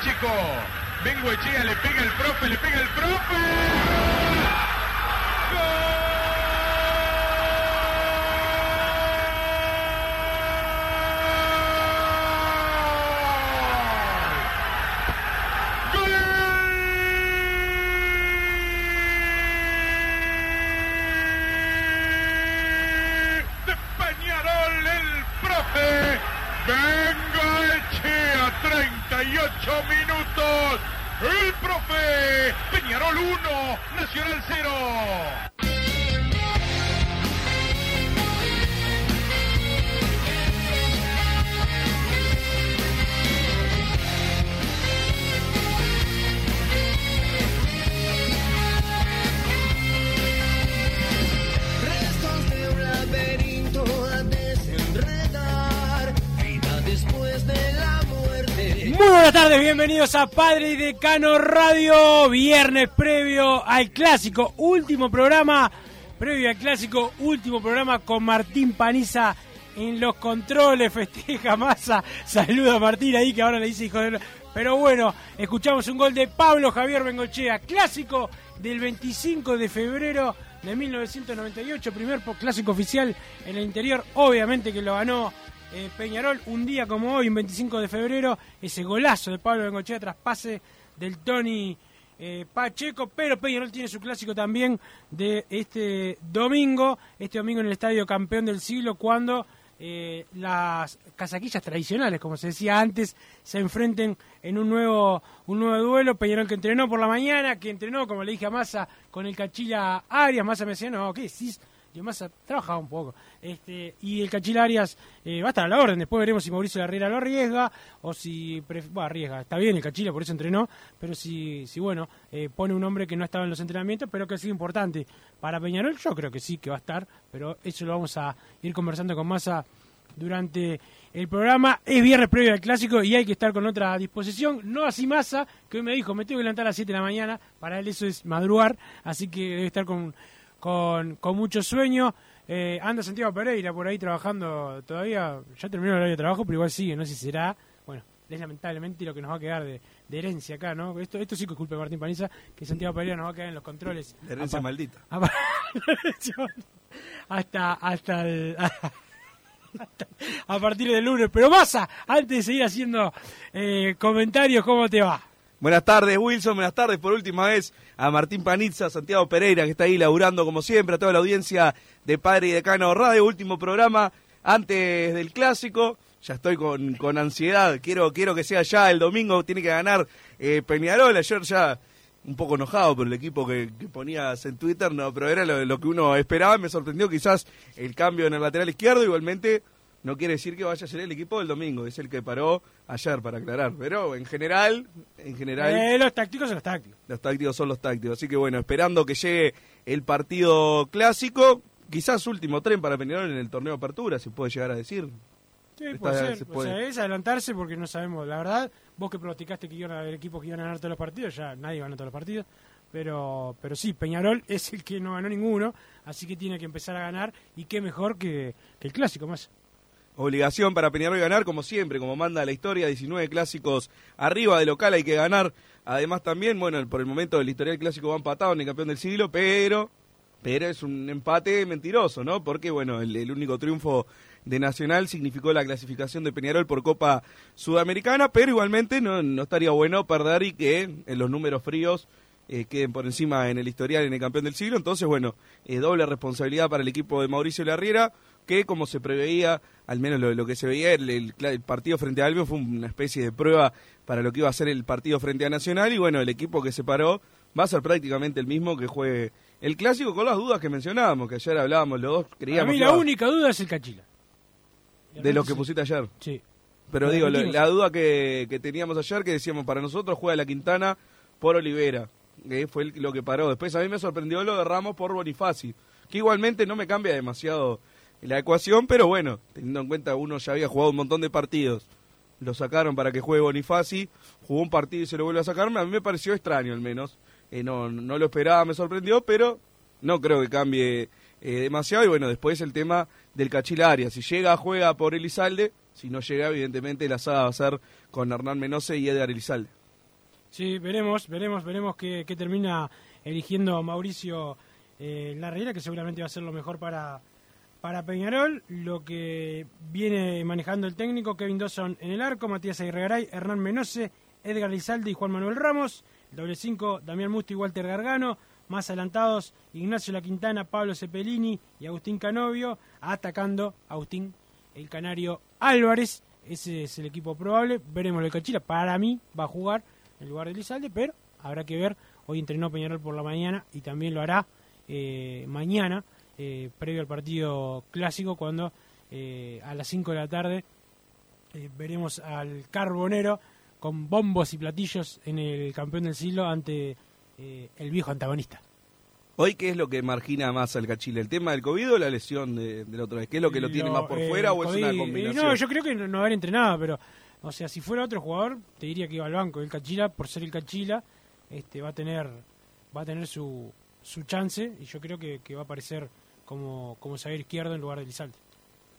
Pacheco. Vengo Echea, le pega el profe, le pega el profe. de Peñarol, el profe. Venga Echea, 38 minutos. El profe. Peñarol 1, Nacional 0. Tardes, bienvenidos a Padre y Decano Radio, viernes previo al clásico, último programa, previo al clásico, último programa con Martín Paniza en los controles, festeja masa, saluda a Martín ahí que ahora le dice hijo de... Pero bueno, escuchamos un gol de Pablo Javier Bengochea, clásico del 25 de febrero de 1998, primer clásico oficial en el interior, obviamente que lo ganó eh, Peñarol, un día como hoy, un 25 de febrero, ese golazo de Pablo Bengochea tras pase del Tony eh, Pacheco, pero Peñarol tiene su clásico también de este domingo, este domingo en el Estadio Campeón del Siglo, cuando eh, las casaquillas tradicionales, como se decía antes, se enfrenten en un nuevo, un nuevo duelo. Peñarol que entrenó por la mañana, que entrenó, como le dije a Massa, con el Cachila Arias. Massa me decía, no, ¿qué decís? Yo Massa trabajaba un poco. Este, y el Cachila Arias eh, va a estar a la orden. Después veremos si Mauricio Herrera lo arriesga o si. Bueno, arriesga. Está bien el Cachila, por eso entrenó. Pero si, si bueno, eh, pone un hombre que no estaba en los entrenamientos, pero que es importante para Peñarol, yo creo que sí que va a estar. Pero eso lo vamos a ir conversando con Massa durante el programa. Es viernes previo al clásico y hay que estar con otra disposición. No así Massa, que hoy me dijo, me tengo que levantar a las 7 de la mañana. Para él eso es madrugar, así que debe estar con, con, con mucho sueño. Eh, anda Santiago Pereira por ahí trabajando todavía. Ya terminó el horario de trabajo, pero igual sigue. No sé si será. Bueno, es lamentablemente lo que nos va a quedar de, de herencia acá, ¿no? Esto, esto sí que es culpa de Martín Paniza, que Santiago Pereira nos va a quedar en los controles. La herencia Apa- maldita. apa- hasta, hasta el. a partir del lunes. Pero Massa, antes de seguir haciendo eh, comentarios, ¿cómo te va? Buenas tardes, Wilson. Buenas tardes por última vez a Martín Panizza, Santiago Pereira, que está ahí laburando como siempre, a toda la audiencia de Padre y Decano Radio. Último programa antes del clásico. Ya estoy con, con ansiedad. Quiero, quiero que sea ya el domingo. Tiene que ganar eh, Peñarol. Ayer ya un poco enojado por el equipo que, que ponías en Twitter, no, pero era lo, lo que uno esperaba. Me sorprendió quizás el cambio en el lateral izquierdo. Igualmente, no quiere decir que vaya a ser el equipo del domingo, es el que paró ayer para aclarar. Pero en general, en general, Eh, los tácticos son los tácticos. los tácticos son los tácticos. Así que bueno, esperando que llegue el partido clásico, quizás último tren para Peñarol en el torneo de apertura, se puede llegar a decir. Sí, Esta puede ser. se O sea, es adelantarse porque no sabemos. La verdad, vos que pronosticaste que iban a haber equipos que iban a ganar todos los partidos, ya nadie ganó todos los partidos. Pero, pero sí, Peñarol es el que no ganó ninguno, así que tiene que empezar a ganar. Y qué mejor que, que el clásico más. Obligación para Peñarol ganar, como siempre, como manda la historia, 19 clásicos arriba de local hay que ganar. Además también, bueno, por el momento el historial clásico va empatado en el campeón del siglo, pero pero es un empate mentiroso, ¿no? Porque, bueno, el, único triunfo de Nacional significó la clasificación de Peñarol por Copa Sudamericana, pero igualmente no, no estaría bueno perder y que en los números fríos eh, queden por encima en el historial en el campeón del siglo. Entonces, bueno, eh, doble responsabilidad para el equipo de Mauricio Larriera, que como se preveía, al menos lo, lo que se veía, el, el- el partido frente a Albion fue una especie de prueba para lo que iba a ser el partido frente a Nacional. Y bueno, el equipo que se paró va a ser prácticamente el mismo que juegue el clásico, con las dudas que mencionábamos, que ayer hablábamos los dos, creíamos mí que la única duda es el Cachila. de los que pusiste ayer. Sí. Pero Lo digo, lo- repetimos. la duda que, que teníamos ayer, que decíamos, para nosotros juega la Quintana por Olivera, que fue el- lo que paró. Después a mí me sorprendió lo de Ramos por Bonifaci, que igualmente no me cambia demasiado la ecuación, pero bueno, teniendo en cuenta uno ya había jugado un montón de partidos, lo sacaron para que juegue Bonifaci, jugó un partido y se lo vuelve a sacar, a mí me pareció extraño al menos, Eh, no, no lo esperaba, me sorprendió, pero no creo que cambie eh, demasiado. Y bueno, después el tema del Cachila Arias. Si llega, juega por Elizalde. Si no llega, evidentemente la saga va a ser con Hernán Menose y Edgar Elizalde. Sí, veremos, veremos, veremos qué, qué termina eligiendo Mauricio eh, Larriera, que seguramente va a ser lo mejor para, para Peñarol. Lo que viene manejando el técnico, Kevin Dawson en el arco, Matías Aguirregaray, Hernán Menose, Edgar Lizalde y Juan Manuel Ramos. El doble 5, Damián Musto y Walter Gargano. Más adelantados, Ignacio La Quintana, Pablo Cepelini y Agustín Canovio. Atacando Agustín, el canario Álvarez. Ese es el equipo probable. Veremos lo de Cachila. Para mí va a jugar en lugar de Lizalde, pero habrá que ver. Hoy entrenó Peñarol por la mañana y también lo hará eh, mañana, eh, previo al partido clásico, cuando eh, a las 5 de la tarde eh, veremos al Carbonero con bombos y platillos en el campeón del siglo ante el viejo antagonista. Hoy, ¿qué es lo que margina más al Cachila? ¿El tema del COVID o la lesión de, de la otra vez? ¿Qué es lo que lo tiene más por eh, fuera o es una combinación? No, yo creo que no, no haber entrenado, pero, o sea, si fuera otro jugador, te diría que iba al banco. El Cachila, por ser el Cachila, este, va a tener, va a tener su, su chance y yo creo que, que va a aparecer como, como zaguero izquierdo en lugar de Lizalde.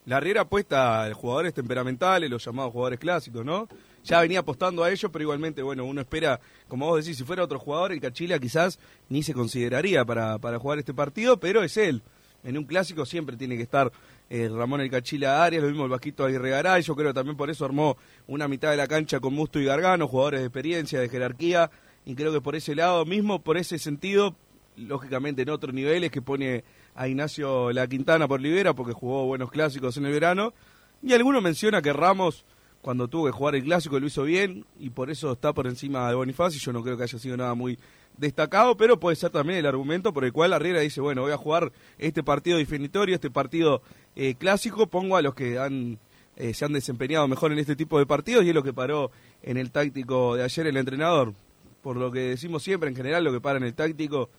La Riera apuesta a jugadores temperamentales, los llamados jugadores clásicos, ¿no? Ya venía apostando a ellos, pero igualmente, bueno, uno espera, como vos decís, si fuera otro jugador, el Cachila quizás ni se consideraría para, para jugar este partido, pero es él. En un clásico siempre tiene que estar eh, Ramón el Cachila Arias, lo mismo el Vasquito Aguirre Garay, yo creo también por eso armó una mitad de la cancha con Musto y Gargano, jugadores de experiencia, de jerarquía, y creo que por ese lado, mismo por ese sentido, lógicamente en otro nivel es que pone a Ignacio La Quintana por Libera porque jugó buenos clásicos en el verano. Y alguno menciona que Ramos, cuando tuvo que jugar el clásico, lo hizo bien y por eso está por encima de Bonifacio. Yo no creo que haya sido nada muy destacado, pero puede ser también el argumento por el cual Arriera dice, bueno, voy a jugar este partido definitorio, este partido eh, clásico, pongo a los que han eh, se han desempeñado mejor en este tipo de partidos y es lo que paró en el táctico de ayer el entrenador. Por lo que decimos siempre, en general, lo que para en el táctico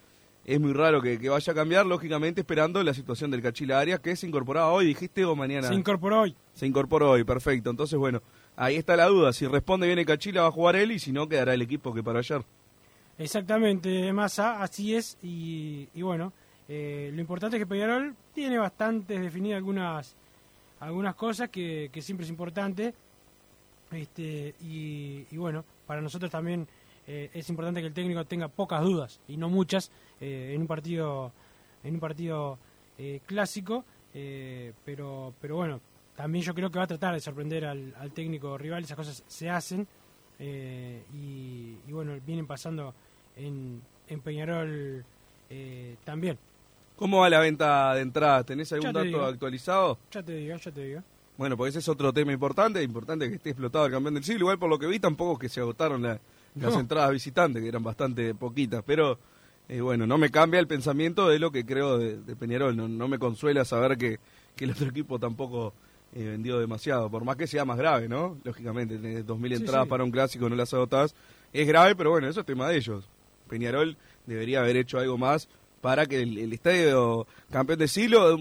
es muy raro que, que vaya a cambiar, lógicamente esperando la situación del Cachila Arias, que se incorporaba hoy, dijiste, o mañana. Se incorporó hoy. Se incorporó hoy, perfecto. Entonces, bueno, ahí está la duda. Si responde bien el Cachila va a jugar él y si no, quedará el equipo que para ayer. Exactamente, Massa, así es. Y, y bueno, eh, lo importante es que Peñarol tiene bastante definidas algunas, algunas cosas que, que siempre es importante. Este, y, y bueno, para nosotros también eh, es importante que el técnico tenga pocas dudas y no muchas eh, en un partido en un partido eh, clásico eh, pero pero bueno también yo creo que va a tratar de sorprender al, al técnico rival esas cosas se hacen eh, y, y bueno vienen pasando en, en Peñarol eh, también ¿Cómo va la venta de entradas? ¿Tenés algún te dato digo. actualizado? ya te digo ya te digo Bueno, pues ese es otro tema importante, importante que esté explotado el campeón del siglo. Igual por lo que vi tampoco es que se agotaron la- las No. entradas visitantes, que eran bastante poquitas. Pero eh, bueno, no me cambia el pensamiento de lo que creo de, de Peñarol. No, no me consuela saber que, que el otro equipo tampoco eh, vendió demasiado. Por más que sea más grave, ¿no? Lógicamente, tener 2.000 Sí, entradas sí. para un clásico, no las agotás. Es grave, pero bueno, eso es tema de ellos. Peñarol debería haber hecho algo más para que el, el estadio campeón del siglo,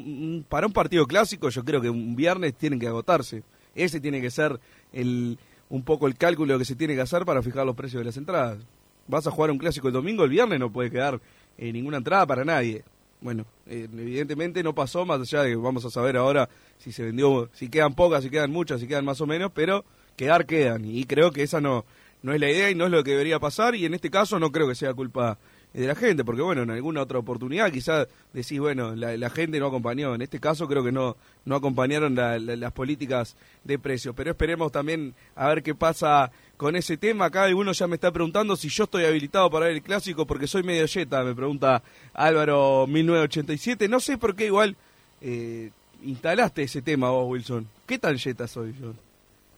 para un partido clásico, yo creo que un viernes tienen que agotarse. Ese tiene que ser el, un poco el cálculo que se tiene que hacer para fijar los precios de las entradas. Vas a jugar un clásico el domingo, el viernes no puede quedar eh, ninguna entrada para nadie. Bueno, eh, evidentemente no pasó, más allá de que vamos a saber ahora si se vendió, si quedan pocas, si quedan muchas, si quedan más o menos, pero quedar quedan. Y creo que esa no, no es la idea y no es lo que debería pasar. Y en este caso no creo que sea culpa de la gente, porque bueno, en alguna otra oportunidad quizás decís, bueno, la, gente no acompañó, en este caso creo que no, no acompañaron la- la- las políticas de precios, pero esperemos también a ver qué pasa con ese tema. Acá alguno ya me está preguntando si yo estoy habilitado para ver el clásico porque soy medio yeta, me pregunta Álvaro 1987, no sé por qué igual eh, instalaste ese tema vos, Wilson. ¿Qué tan yeta soy yo?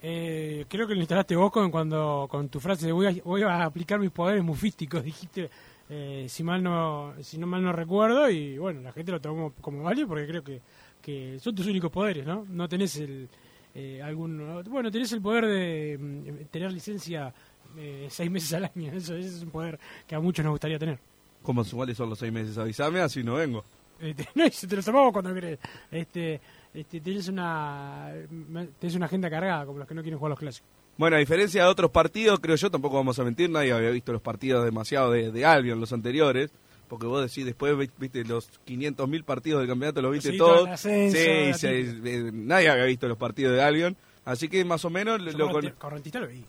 Eh, creo que lo instalaste vos con, cuando, con tu frase de voy a, voy a aplicar mis poderes mufísticos, dijiste, eh, si mal no si no mal no recuerdo, y bueno, la gente lo tomó como válido porque creo que, que son tus únicos poderes, ¿no? No tenés el, eh, algún, bueno, tenés el poder de mm, tener licencia eh, seis meses al año, eso, ese es un poder que a muchos nos gustaría tener. ¿Cómo cuáles son los seis meses? Avísame, así no vengo. Este, no, y se te lo tomamos cuando querés. Este, este, tenés una tenés una agenda cargada, como los que no quieren jugar los clásicos. Bueno, a diferencia de otros partidos, creo yo, tampoco vamos a mentir, nadie había visto los partidos demasiado de, de Albion, los anteriores, porque vos decís, después vi- viste los 500.000 partidos del campeonato, los viste Sí, todos. ascenso, sí, típica. eh, nadie había visto los partidos de Albion, así que más o menos Yo lo con- correnti- Correntista lo vi.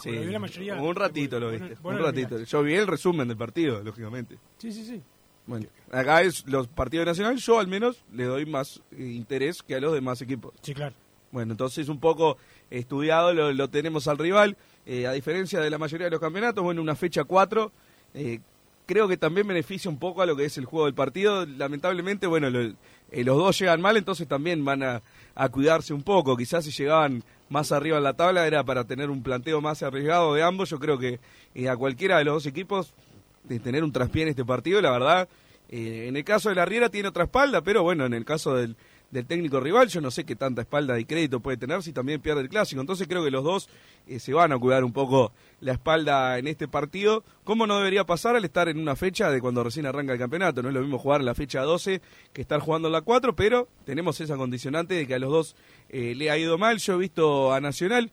sí, lo vi la mayoría. un ratito lo viste, un ratito. Yo vi el resumen del partido, lógicamente. Sí, sí, sí. Bueno, acá es los partidos nacionales, yo al menos le doy más eh, interés que a los demás equipos. Sí, claro. Bueno, entonces un poco estudiado lo, tenemos al rival. Eh, a diferencia de la mayoría de los campeonatos, bueno, una fecha 4. eh, creo que también beneficia un poco a lo que es el juego del partido. Lamentablemente, bueno, eh, los dos llegan mal, entonces también van a, a cuidarse un poco. Quizás si llegaban más arriba en la tabla era para tener un planteo más arriesgado de ambos. Yo creo que eh, a cualquiera de los dos equipos de tener un traspié en este partido, la verdad. en el caso de la Riera tiene otra espalda, pero bueno, en el caso del, del técnico rival, yo no sé qué tanta espalda y crédito puede tener si también pierde el clásico. Entonces creo que los dos eh, se van a cuidar un poco la espalda en este partido. ¿Cómo no debería pasar al estar en una fecha de cuando recién arranca el campeonato? No es lo mismo jugar en la fecha 12 que estar jugando en la 4, pero tenemos esa condicionante de que a los dos eh, le ha ido mal. Yo he visto a Nacional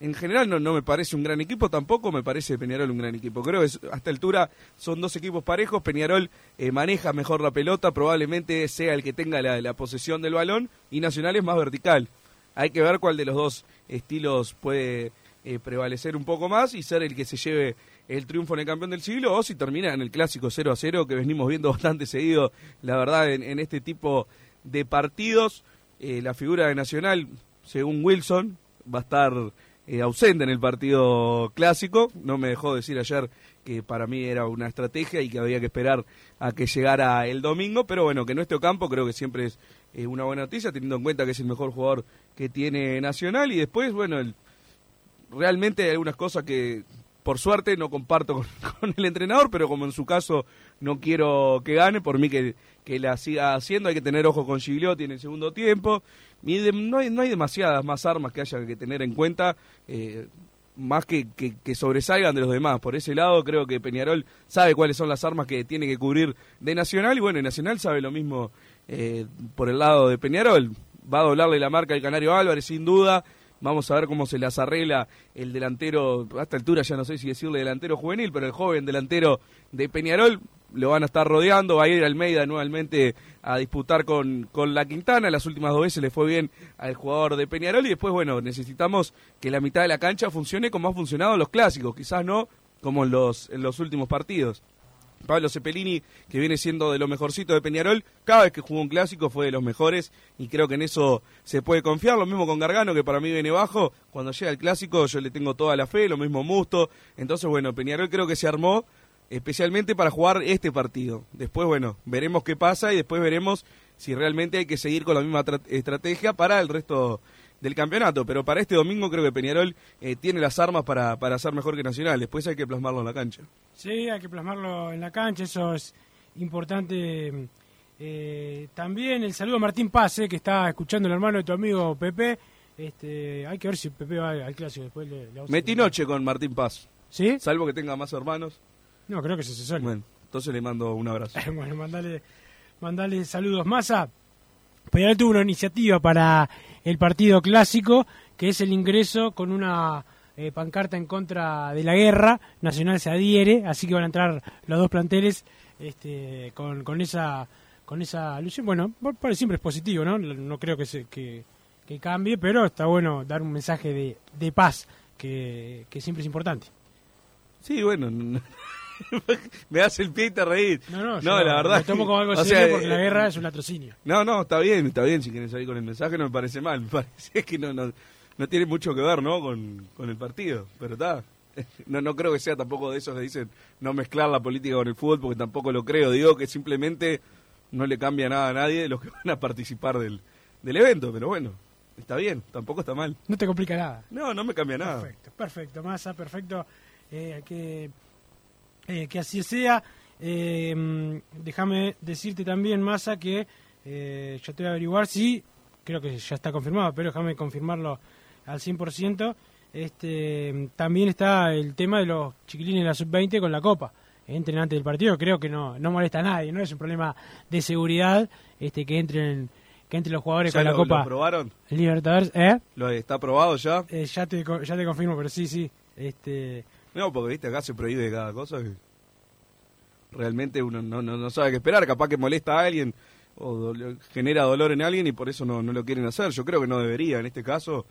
en general no, no me parece un gran equipo, tampoco me parece Peñarol un gran equipo. Creo que es- a esta altura son dos equipos parejos, Peñarol eh, maneja mejor la pelota, probablemente sea el que tenga la, la posesión del balón y Nacional es más vertical. Hay que ver cuál de los dos estilos puede eh, prevalecer un poco más y ser el que se lleve el triunfo en el campeón del siglo o si termina en el clásico 0 a 0 que venimos viendo bastante seguido, la verdad, en, en este tipo de partidos. Eh, la figura de Nacional, según Wilson, va a estar eh, ausente en el partido clásico. No me dejó decir ayer que para mí era una estrategia y que había que esperar a que llegara el domingo, pero bueno, que no esté Ocampo creo que siempre es una buena noticia, teniendo en cuenta que es el mejor jugador que tiene Nacional y después, bueno, el, realmente hay algunas cosas que por suerte no comparto con el entrenador, pero como en su caso no quiero que gane, por mí que, que la siga haciendo, hay que tener ojo con Gigliotti en el segundo tiempo, no, hay, no hay demasiadas más armas que haya que tener en cuenta, eh, más que, que, sobresalgan de los demás. Por ese lado creo que Peñarol sabe cuáles son las armas que tiene que cubrir de Nacional, y bueno, Nacional sabe lo mismo eh, por el lado de Peñarol. Va a doblarle la marca al Canario Álvarez, sin duda. Vamos a ver cómo se las arregla el delantero, a esta altura ya no sé si decirle delantero juvenil, pero el joven delantero de Peñarol lo van a estar rodeando, va a ir Almeida nuevamente a disputar con, con la Quintana, las últimas dos veces le fue bien al jugador de Peñarol y después, bueno, necesitamos que la mitad de la cancha funcione como ha funcionado en los clásicos, quizás no como en los, en los últimos partidos. Pablo Cepelini, que viene siendo de lo mejorcito de Peñarol, cada vez que jugó un clásico fue de los mejores y creo que en eso se puede confiar. Lo mismo con Gargano, que para mí viene bajo. Cuando llega el clásico yo le tengo toda la fe, lo mismo Musto. Entonces, bueno, Peñarol creo que se armó especialmente para jugar este partido. Después, bueno, veremos qué pasa y después veremos si realmente hay que seguir con la misma tra- estrategia para el resto del campeonato. Pero para este domingo creo que Peñarol eh, tiene las armas para, para ser mejor que Nacional. Después hay que plasmarlo en la cancha. Sí, hay que plasmarlo en la cancha, eso es importante. Eh, también el saludo a Martín Pase, que está escuchando el hermano de tu amigo Pepe. Este, hay que ver si Pepe va al clásico después. Le, Metí noche con Martín Paz. ¿Sí? Salvo que tenga más hermanos. No, creo que se solo. Bueno, entonces le mando un abrazo. bueno, mandale, mandale saludos. Massa, Peñarol tuvo una iniciativa para el partido clásico, que es el ingreso con una eh, pancarta en contra de la guerra. Nacional se adhiere, así que van a entrar los dos planteles este, con, con esa con esa alusión. Bueno, siempre es positivo, ¿no? No creo que, se, que, que cambie, pero está bueno dar un mensaje de, de paz, que, que siempre es importante. Sí, bueno, me das el pie y te reís. No, no, la verdad. Lo tomo como algo o serio sea, porque la eh, guerra es un latrocinio. No, no, está bien, está bien. Si quieren salir con el mensaje, no me parece mal. Me parece que no, no, no tiene mucho que ver, ¿no? Con, con el partido. Pero está. No, no creo que sea tampoco de esos que dicen no mezclar la política con el fútbol, porque tampoco lo creo. Digo que simplemente no le cambia nada a nadie de los que van a participar del, del evento. Pero bueno, está bien, tampoco está mal. No te complica nada. No, no me cambia nada. Perfecto, perfecto, Massa, perfecto. Eh, que, eh, que así sea. Eh, déjame decirte también, Massa, que eh, yo te voy a averiguar si, creo que ya está confirmado, pero déjame confirmarlo al 100%. Este, también está el tema de los chiquilines de la sub-20 con la copa. Entren antes del partido, creo que no, no molesta a nadie, no es un problema de seguridad este que entren que entren los jugadores ¿Ya con la lo, copa lo probaron? Libertadores, ¿eh? ¿Lo está aprobado ya? Eh, ya te ya te confirmo, pero sí, sí. Este, No, porque viste, acá se prohíbe cada cosa que realmente uno no, no, no sabe qué esperar. Capaz que molesta a alguien o genera dolor en alguien y por eso no, no lo quieren hacer. Yo creo que no debería, en este caso,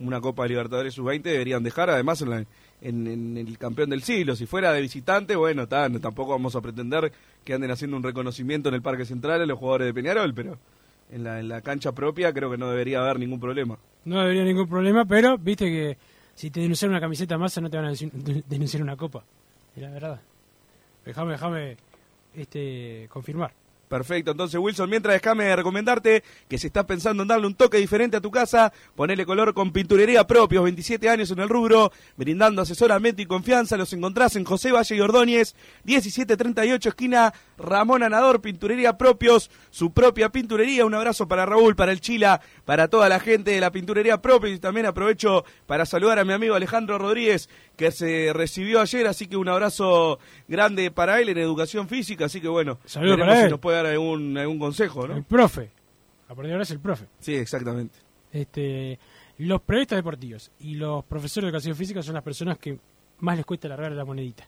una Copa de Libertadores sub-20 deberían dejar, además, en, la- en- el campeón del siglo. Si fuera de visitante, bueno, ta, no- tampoco vamos a pretender que anden haciendo un reconocimiento en el Parque Central a los jugadores de Peñarol, pero en la, en la cancha propia creo que no debería haber ningún problema. no debería ningún problema, pero viste que si te denuncian una camiseta masa no te van a denunci- de- denunciar una copa. Es la verdad. Déjame, déjame este, confirmar. Perfecto, entonces Wilson, mientras déjame recomendarte que si estás pensando en darle un toque diferente a tu casa, ponele color con pinturería propios, 27 años en el rubro, brindando asesoramiento y confianza, los encontrás en José Valle y Ordóñez, 1738 esquina Ramón Anador, pinturería propios, su propia pinturería, un abrazo para Raúl, para el Chila, para toda la gente de la pinturería propios y también aprovecho para saludar a mi amigo Alejandro Rodríguez, que se recibió ayer, así que un abrazo grande para él en educación física, así que bueno, Saludos para si él. nos puede dar algún, algún consejo, El ¿no? profe. A partir de ahora es el profe. Sí, exactamente. Este, los periodistas deportivos y los profesores de educación física son las personas que más les cuesta largar la monedita.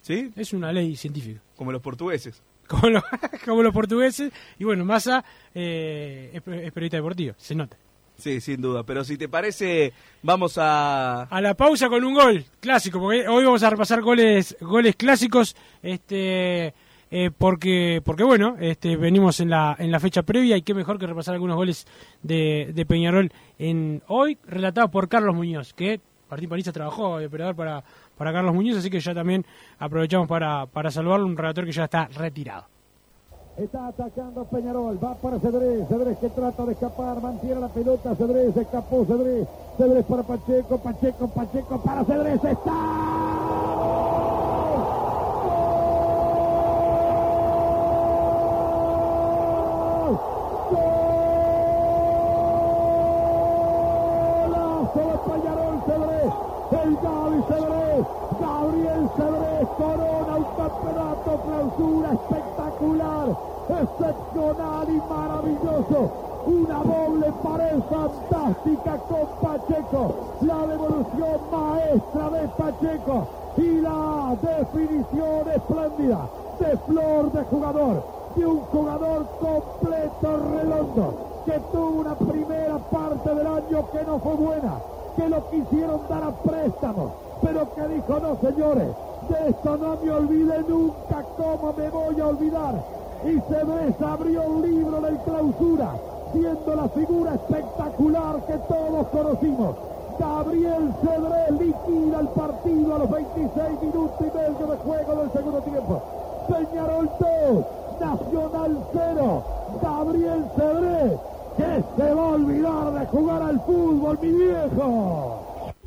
¿Sí? Es una ley científica. Como los portugueses. Como, los- como los portugueses. Y bueno, Massa eh, es, es periodista deportivo, se nota. Sí, sin duda. Pero si te parece, vamos a... A la pausa con un gol clásico, porque hoy vamos a repasar goles goles clásicos, este eh, porque porque bueno, este venimos en la en la fecha previa y qué mejor que repasar algunos goles de, de Peñarol en hoy relatado por Carlos Muñoz, que Martín Paniza trabajó de operador para para Carlos Muñoz, así que ya también aprovechamos para para saludarlo, un relator que ya está retirado. Está atacando Peñarol, va para Cedrés, Cedrés que trata de escapar, mantiene la pelota, Cedrés, escapó Cedrés, Cedrés para Pacheco, Pacheco, Pacheco para Cedrés, está. El Gaby Cedrés, Gabriel Cedrés corona un campeonato clausura espectacular, excepcional y maravilloso. Una doble pared fantástica con Pacheco, la devolución maestra de Pacheco y la definición espléndida de flor de jugador, de un jugador completo redondo, que tuvo una primera parte del año que no fue buena, que lo quisieron dar a préstamo, pero que dijo, no señores, de esto no me olvide nunca, ¿cómo me voy a olvidar? Y Cedrés abrió un libro de clausura, siendo la figura espectacular que todos conocimos. Gabriel Cedrés liquida el partido a los 26 minutos y medio de juego del segundo tiempo. Peñarol 2, Nacional 0, Gabriel Cedrés, que se va a olvidar de jugar al fútbol, mi viejo.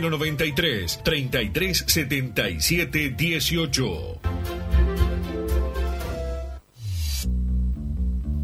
093 33 77 18.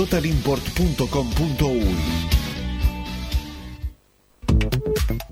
www.totalimport.com.uy.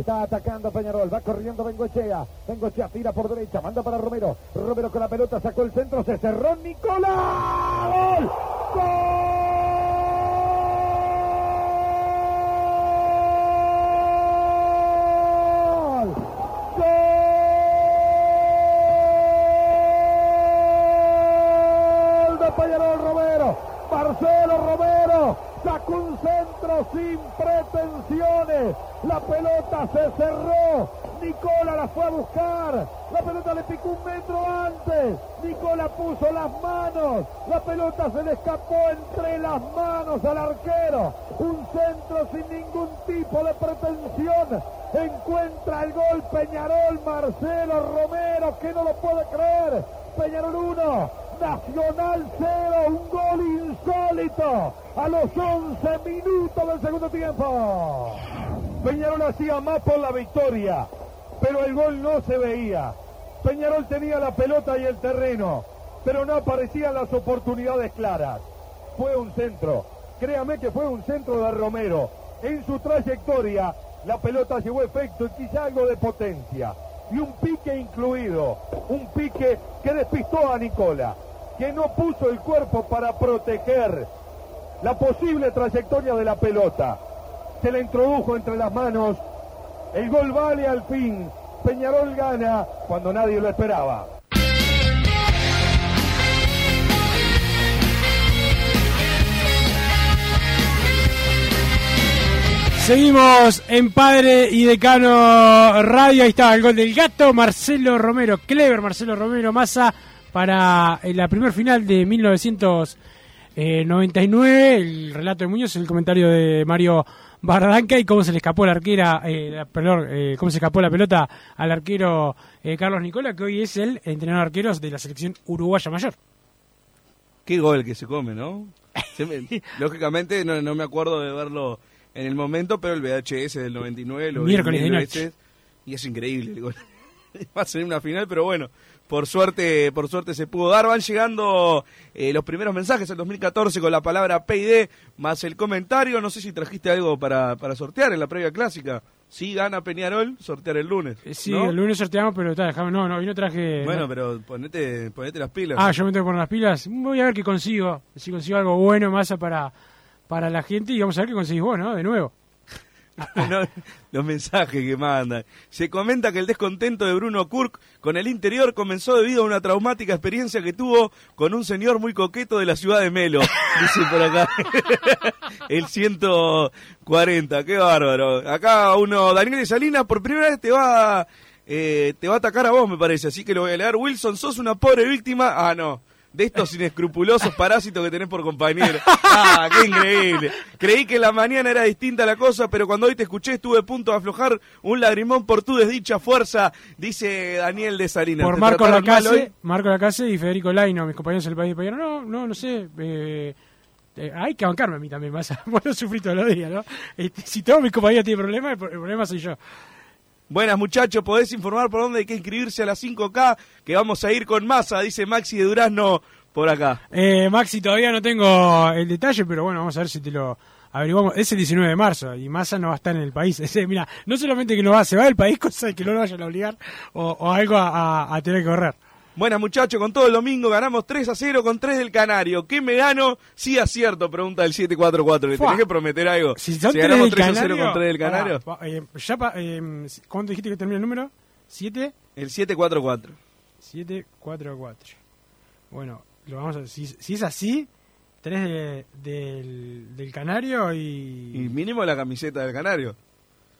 Está atacando Peñarol, va corriendo Bengochea. Bengochea tira por derecha, manda para Romero. Romero con la pelota, sacó el centro, se cerró Nicolás. ¡Gol! ¡Gol! de Peñarol Romero. Va busca un centro sin pretensiones. La pelota se cerró. Nicola la fue a buscar. La pelota le picó un metro antes. Nicola puso las manos. La pelota se le escapó entre manos al arquero. Un centro sin ningún tipo de pretensión. Encuentra el gol Peñarol Marcelo Romero que no lo puede creer. Peñarol 1, Nacional 0, un gol insólito a los 11 minutos del segundo tiempo. Peñarol hacía más por la victoria, pero el gol no se veía. Peñarol tenía la pelota y el terreno, pero no aparecían las oportunidades claras. Fue un centro, créame que fue un centro de Romero. En su trayectoria, la pelota llevó efecto y quizá algo de potencia. Y un pique incluido, un pique que despistó a Nicola, que no puso el cuerpo para proteger la posible trayectoria de la pelota. Se la introdujo entre las manos. El gol vale al fin. Peñarol gana cuando nadie lo esperaba. Seguimos en Padre y Decano Radio. Ahí está el gol del gato. Marcelo Romero, clever Marcelo Romero Massa para eh, la primer final de 1999. El relato de Muñoz, el comentario de Mario Bardanca y cómo se le escapó la arquera, eh, la- perdón, eh, cómo se escapó la pelota al arquero eh, Carlos Nicola, que hoy es el entrenador de arqueros de la selección uruguaya mayor. Qué gol que se come, ¿no? Se me- lógicamente no, no me acuerdo de verlo en el momento, pero el VHS del 99 lo Miércoles de noche. veces y es increíble el gol. Va a ser una final, pero bueno, por suerte, por suerte se pudo dar. Van llegando eh, los primeros mensajes del 2014 con la palabra PID más el comentario. No sé si trajiste algo para, para sortear en la previa clásica. Si gana Peñarol, sortear el lunes. Eh, Sí, ¿no? el lunes sorteamos, pero está, déjame, no, no, hoy no traje. Bueno, no. pero ponete, ponete las pilas. Ah, yo me tengo que poner las pilas. Voy a ver qué consigo. Si consigo algo bueno, masa para, para la gente. Y vamos a ver qué conseguís vos, ¿no? De nuevo. Los mensajes que mandan. Se comenta que el descontento de Bruno Kurk con el interior comenzó debido a una traumática experiencia que tuvo con un señor muy coqueto de la ciudad de Melo. Dice por acá. el 140, qué bárbaro. Acá uno, Daniel Salinas, por primera vez te va, eh, te va a atacar a vos, me parece. Así que lo voy a leer. Wilson, sos una pobre víctima. Ah, no. De estos inescrupulosos parásitos que tenés por compañero. Ah, qué increíble. Creí que en la mañana era distinta la cosa, pero cuando hoy te escuché estuve a punto de aflojar un lagrimón por tu desdicha fuerza, dice Daniel de Salinas. Por ¿Te Marco Lacase? Marco Lacase y Federico Laino, mis compañeros del país de Payano. No, no, no sé. Eh, eh, hay que bancarme a mí también, más. Bueno, sufrí todos los días, ¿no? Este, si todos mis compañeros tienen problemas, el pro- el problema soy yo. Buenas muchachos, podés informar por dónde hay que inscribirse a las 5K, que vamos a ir con masa, dice Maxi de Durazno por acá. Eh, Maxi, todavía no tengo el detalle, pero bueno, vamos a ver si te lo averiguamos. Es el 19 de marzo y Massa no va a estar en el país. Mira, no solamente que no va, se va del país, cosa que no lo vayan a obligar o, o algo a, a- a tener que correr. Buenas muchachos, con todo el domingo ganamos 3 a 0 con 3 del Canario. ¿Qué me gano? Sí acierto, pregunta el 744. ¿Le tenés que prometer algo? Si son tres ganamos del 3 a 0 Canario, con 3 del Canario. eh, ya pa- eh, ¿Cuánto dijiste que termina el número? ¿Siete? El 744. 7, 4, 4. Bueno, lo vamos a, si, si es así, tres de- del, del Canario y... Y mínimo la camiseta del Canario.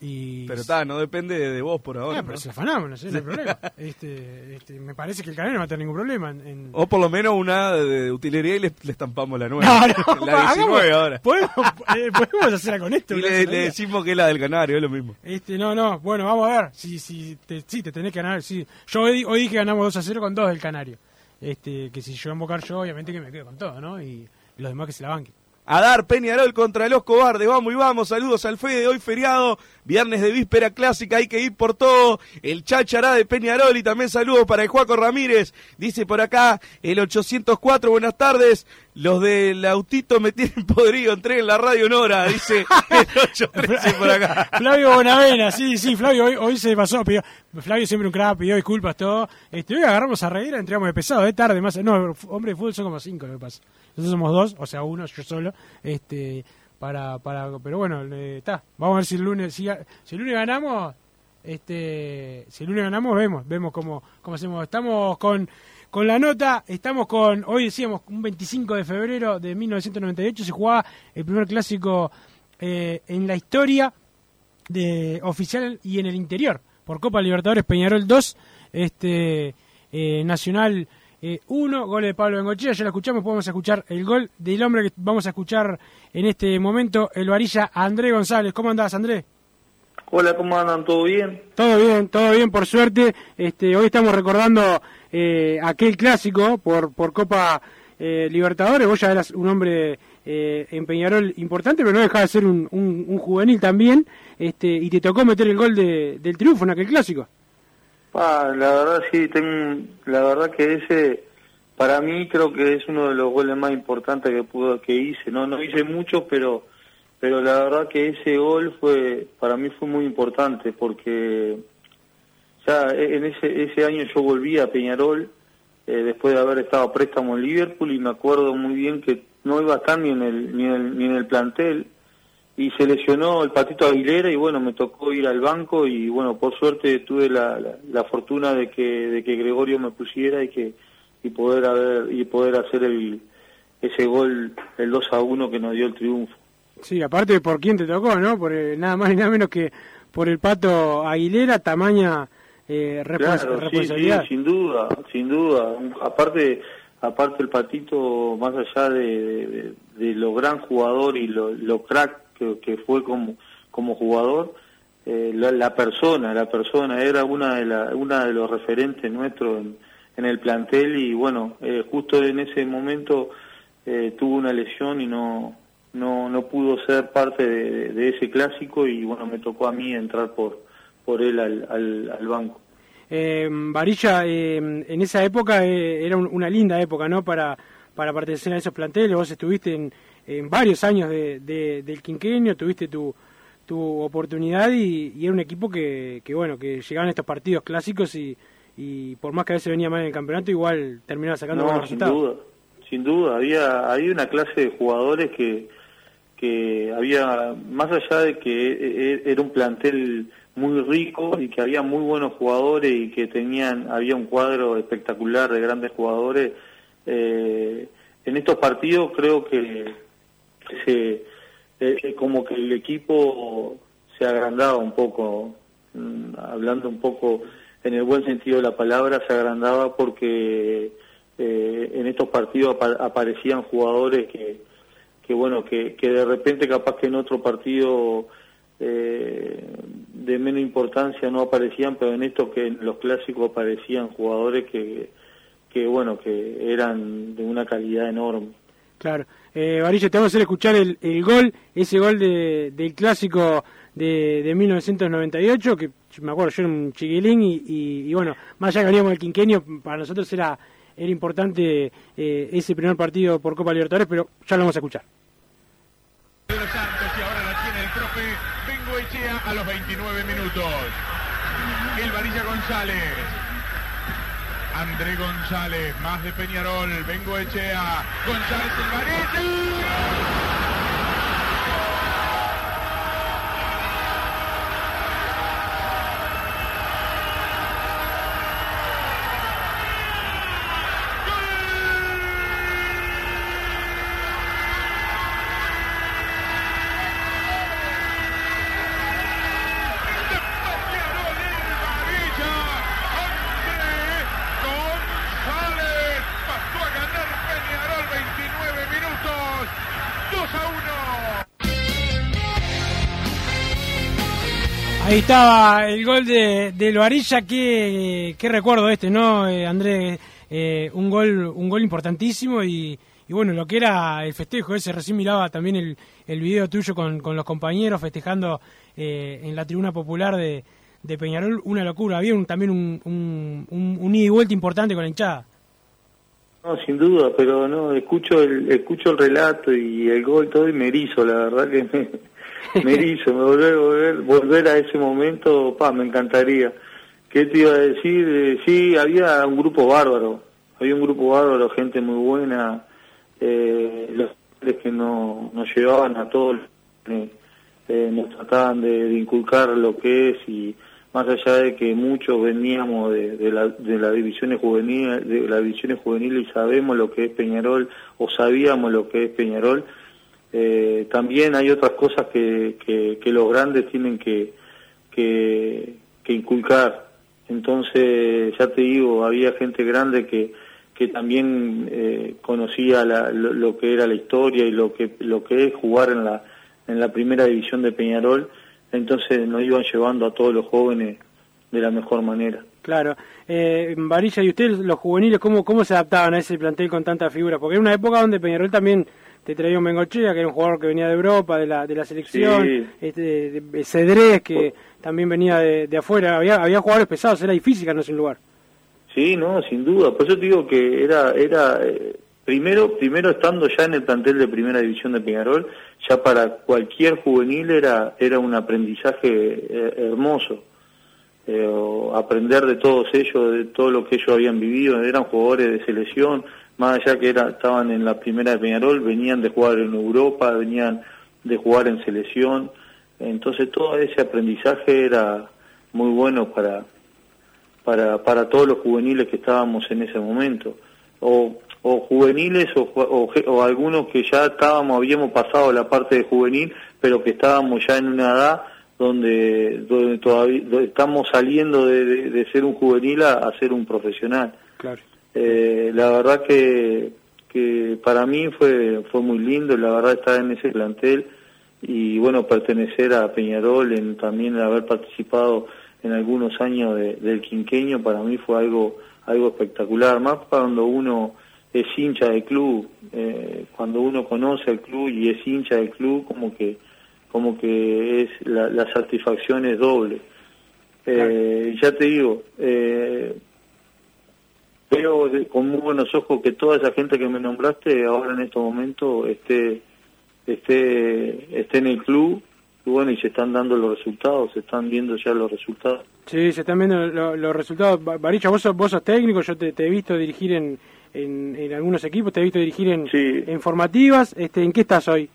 Y... Pero está, no depende de, vos por ahora. Ah, pero ¿no? se afanamos, no sé, no hay problema. Este, este, me parece que el Canario no va a tener ningún problema en... en- O por lo menos una de, utilería y le, le estampamos la nueva. No, no, la 19 hagamos- ahora. Podemos, eh, podemos hacer algo con esto. Y le, le decimos que es la del Canario, es lo mismo. Este, no, no, bueno, vamos a ver. Si, si, te, sí, te tenés que ganar. Sí. Yo hoy, hoy dije que ganamos 2 a 0 con 2 del Canario. Este, que si yo invocar yo, obviamente que me quedo con todo, ¿no? Y, y los demás que se la banquen. A dar Peñarol contra los cobardes, vamos y vamos, saludos al Fede, hoy feriado, viernes de víspera clásica, hay que ir por todo, el chachará de Peñarol y también saludos para el Juaco Ramírez, dice por acá el 804, buenas tardes, los del autito me tienen podrido, entreguen la radio Nora, dice el 813 por acá. Flavio Bonavena, sí, sí, Flavio hoy, hoy se pasó, pidió, Flavio siempre un crack, pidió disculpas, todo. Este, hoy agarramos a Reguera, entramos de pesado, de tarde, más, no, hombre de fútbol son como cinco lo que pasa. Nosotros somos dos, o sea, uno, yo solo, este, para, para, pero bueno, está, vamos a ver si el lunes, si, el lunes ganamos, Este, si el lunes ganamos, vemos, vemos cómo, cómo hacemos. Estamos con, con la nota, estamos con, hoy decíamos, un 25 de febrero de 1998 se jugaba el primer clásico eh, en la historia de oficial y en el interior, por Copa Libertadores Peñarol 2, este, eh, Nacional 1, gol de Pablo Bengochea, ya lo escuchamos, podemos escuchar el gol del hombre que vamos a escuchar en este momento, el varilla André González. ¿Cómo andás, André? Hola, ¿cómo andan? ¿Todo bien? Todo bien, todo bien, por suerte. Este, hoy estamos recordando eh, aquel clásico por, por Copa eh, Libertadores. Vos ya eras un hombre eh, en Peñarol importante, pero no dejaba de ser un, un, un, juvenil también. Este, y te tocó meter el gol de, del triunfo en aquel clásico. Ah, la verdad sí, tengo, la verdad que ese para mí creo que es uno de los goles más importantes que pudo que hice. No, no hice mucho, pero pero la verdad que ese gol fue para mí fue muy importante porque ya en ese ese año yo volví a Peñarol eh, después de haber estado préstamo en Liverpool y me acuerdo muy bien que no iba a estar ni en el ni en el, ni en el plantel y se lesionó el Patito Aguilera y bueno, me tocó ir al banco y bueno, por suerte tuve la, la, la, fortuna de que de que Gregorio me pusiera y que y poder haber y poder hacer el ese gol el 2 a 1 que nos dio el triunfo. Sí, aparte por quién te tocó, ¿no? Por el, nada más y nada menos que por el Pato Aguilera, tamaña eh, claro, responsabilidad. Sí, sí, sin duda, sin duda. Aparte aparte el Patito más allá de, de, de lo gran jugador y lo, lo crack que, fue como, como jugador, eh, la, la, persona, la persona era una de, la, una de los referentes nuestros en, el plantel y bueno, eh, justo en ese momento eh, tuvo una lesión y no, no, no pudo ser parte de, ese clásico y bueno, me tocó a mí entrar por, por él al, al, al banco. Eh, Varilla, eh, en esa época eh, era un, una linda época, ¿no? Para, para pertenecer a esos planteles. Vos estuviste en, en varios años de, de, del quinquenio, tuviste tu, tu oportunidad y, y, era un equipo que, que, bueno, que llegaban estos partidos clásicos y, y por más que a veces venía mal en el campeonato, igual terminaba sacando no, buenos sin resultados. Duda, sin duda, había, había una clase de jugadores que, que había, más allá de que era un plantel muy rico y que había muy buenos jugadores y que tenían había un cuadro espectacular de grandes jugadores eh, en estos partidos creo que se eh, como que el equipo se agrandaba un poco mm, hablando un poco en el buen sentido de la palabra se agrandaba porque eh, en estos partidos ap aparecían jugadores que que bueno que, que de repente capaz que en otro partido eh, de menos importancia no aparecían, pero en esto que en los clásicos aparecían jugadores que, que bueno, que eran de una calidad enorme. Claro. Eh, te vamos a hacer escuchar el, el gol, ese gol de, del clásico de, de 1998, que me acuerdo, yo era un chiquilín y, y, bueno, más allá que veníamos del quinquenio, para nosotros era, era importante eh, ese primer partido por Copa Libertadores, pero ya lo vamos a escuchar. a los 29 minutos. El Varilla González. André González, más de Peñarol. Vengo Echea. González el Ahí estaba el gol de, de Loarilla, qué, recuerdo este, ¿no, eh, Andrés? Eh, un gol un gol importantísimo y, bueno, lo que era el festejo ese, recién miraba también el, video tuyo con, los compañeros festejando eh, en la tribuna popular de, Peñarol, una locura, había un, también un, un, un, un ida y vuelta importante con la hinchada. No, sin duda, pero no, escucho el, escucho el relato y el gol todo y me erizo, la verdad que me me hizo, me volver, volver, volver a ese momento, pa, me encantaría. ¿Qué te iba a decir? Eh, sí, había un grupo bárbaro, había un grupo bárbaro, gente muy buena, eh, los que no, nos llevaban a todos, eh, nos trataban de, de, inculcar lo que es y más allá de que muchos veníamos de, la, de las divisiones juveniles, de las divisiones juveniles y sabemos lo que es Peñarol o sabíamos lo que es Peñarol, eh, también hay otras cosas que, que, los grandes tienen que, que, que inculcar. Entonces, ya te digo, había gente grande que, que también eh, conocía la, lo, lo, que era la historia y lo que, lo que es jugar en la, en la primera división de Peñarol entonces nos iban llevando a todos los jóvenes de la mejor manera. Claro. Eh, Varilla, ¿y ustedes, los juveniles, cómo, cómo se adaptaban a ese plantel con tanta figura? Porque era una época donde Peñarol también te traía un Bengochea, que era un jugador que venía de Europa, de la, de la selección, Sí. este, de, de Cedrés, que también venía de, de afuera. Había, había jugadores pesados, era difícil ganarse un lugar. Sí, no, sin duda. Por eso te digo que era, era eh, primero, primero estando ya en el plantel de primera división de Peñarol, ya para cualquier juvenil era, era un aprendizaje eh, hermoso. Eh, aprender de todos ellos, de todo lo que ellos habían vivido, eran jugadores de selección, más allá que era, estaban en la primera de Peñarol, venían de jugar en Europa, venían de jugar en selección, entonces todo ese aprendizaje era muy bueno para, para, para todos los juveniles que estábamos en ese momento. O, o juveniles o, o, o algunos que ya estábamos, habíamos pasado la parte de juvenil, pero que estábamos ya en una edad donde, donde todavía donde estamos saliendo de, de- de ser un juvenil a, a ser un profesional. Claro. Eh, la verdad que, que para mí fue, fue muy lindo, la verdad estar en ese plantel y bueno, pertenecer a Peñarol, en, también haber participado en algunos años de- del quinqueño, para mí fue algo, algo espectacular, más cuando uno es hincha del club, eh, cuando uno conoce al club y es hincha del club, como que, como que es la, la satisfacción es doble. Eh, Ya te digo, eh, veo de- con muy buenos ojos que toda esa gente que me nombraste ahora en estos momentos esté, esté, esté en el club y bueno, y se están dando los resultados, se están viendo ya los resultados. Sí, se están viendo lo- los resultados. Ba- Varilla, vos sos, vos sos técnico, yo te, te he visto dirigir en, en, en algunos equipos, te he visto dirigir en, en formativas. Este, ¿En qué estás hoy?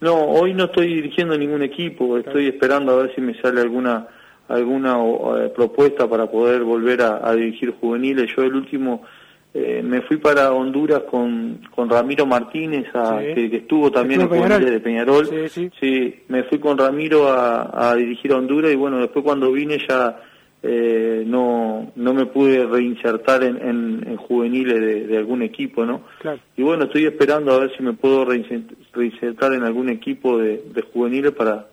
No, hoy no estoy dirigiendo ningún equipo, estoy esperando a ver si me sale alguna alguna eh, propuesta para poder volver a, a dirigir juveniles. Yo el último eh, me fui para Honduras con, con Ramiro Martínez, a- Sí. que, que estuvo también en juveniles de Peñarol. Sí, sí. me fui con Ramiro a, a dirigir a Honduras y bueno, después cuando vine ya eh, no no me pude reinsertar en, en, en juveniles de, de algún equipo, ¿no? Claro. Y bueno, estoy esperando a ver si me puedo reinsert- reinsertar en algún equipo de, de juveniles para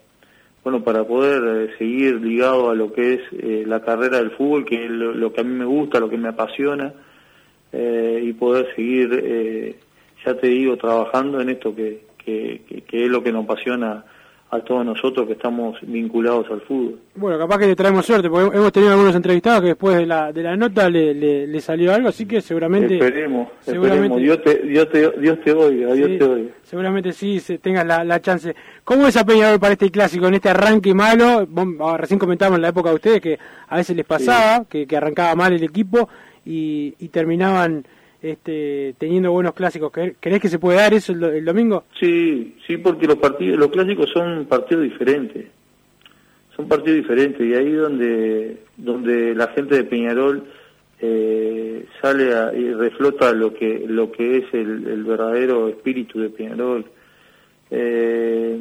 bueno para poder eh, seguir ligado a lo que es eh, la carrera del fútbol, que es lo, lo que a mí me gusta, lo que me apasiona, eh, y poder seguir, eh, ya te digo, trabajando en esto que, que, que- que es lo que nos apasiona a todos nosotros que estamos vinculados al fútbol. Bueno, capaz que le traemos suerte, porque hemos tenido algunos entrevistados que después de la, de la nota le, le, le salió algo, así que seguramente... Esperemos, seguramente- esperemos. Dios te, Dios te, Dios te oiga, Dios Sí, te oiga. Seguramente sí, se, tengas la, la chance. ¿Cómo es a Peñarol para este clásico, en este arranque malo? Vos, ah, recién comentábamos en la época de ustedes que a veces les pasaba, que, que arrancaba mal el equipo y, y terminaban este, teniendo buenos clásicos. ¿Cre- ¿Crees que se puede dar eso el, el domingo? Sí, sí, porque los partidos, los clásicos son partidos diferentes. Son partidos diferentes y ahí donde donde la gente de Peñarol eh, sale a- y reflota lo que lo que es el, el verdadero espíritu de Peñarol. Eh,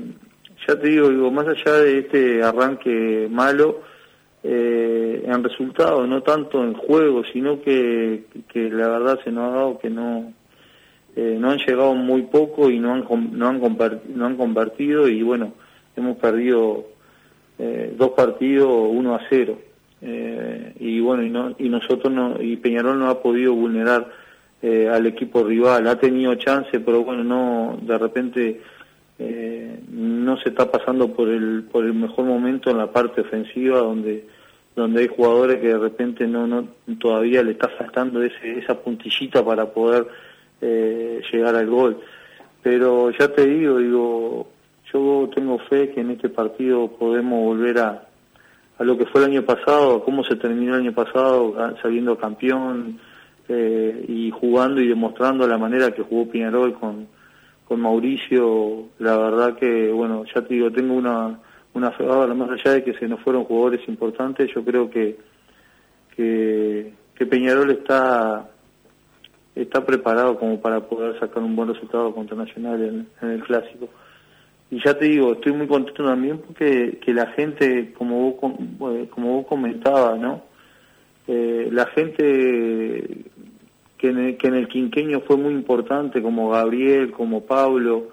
ya te digo, digo, más allá de este arranque malo, eh, en resultados, no tanto en juego, sino que, que la verdad se nos ha dado que no eh, no han llegado muy poco y no han no han no han convertido y bueno hemos perdido eh, dos partidos uno a cero. Eh, y bueno y, no, y nosotros no y Peñarol no ha podido vulnerar eh, al equipo rival. Ha tenido chance pero bueno no de repente eh, no se está pasando por el por el mejor momento en la parte ofensiva donde donde hay jugadores que de repente no no todavía le está faltando ese, esa puntillita para poder eh, llegar al gol. Pero ya te digo digo yo tengo fe que en este partido podemos volver a a lo que fue el año pasado, a cómo se terminó el año pasado, saliendo campeón eh, y jugando y demostrando la manera que jugó Peñarol con, con Mauricio, la verdad que, bueno, ya te digo, tengo una, una bárbara, más allá de que se nos fueron jugadores importantes, yo creo que, que, Peñarol está está preparado como para poder sacar un buen resultado contra Nacional en, el clásico. Y ya te digo, estoy muy contento también porque que la gente, como vos, eh, como vos comentabas, ¿no? Eh, la gente que en, el, que en el quinqueño fue muy importante, como Gabriel, como Pablo,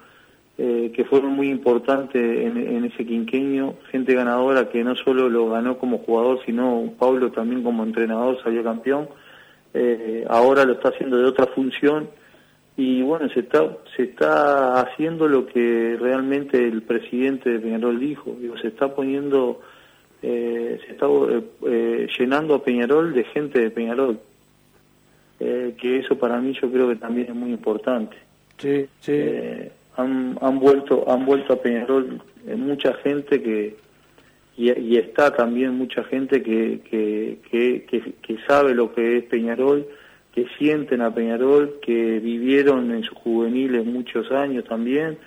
eh, que fueron muy importantes en, en ese quinqueño, gente ganadora que no solo lo ganó como jugador, sino Pablo también como entrenador salió campeón, eh, ahora lo está haciendo de otra función y bueno, se está, se está haciendo lo que realmente el presidente de Peñarol dijo, digo, se está poniendo, eh, se está eh, eh, llenando a Peñarol de gente de Peñarol, eh, que eso para mí yo creo que también es muy importante. Sí, sí. Han, vuelto han vuelto a Peñarol eh, mucha gente que y, está también mucha gente que que, sabe lo que es Peñarol que sienten a Peñarol que vivieron en sus juveniles muchos años también.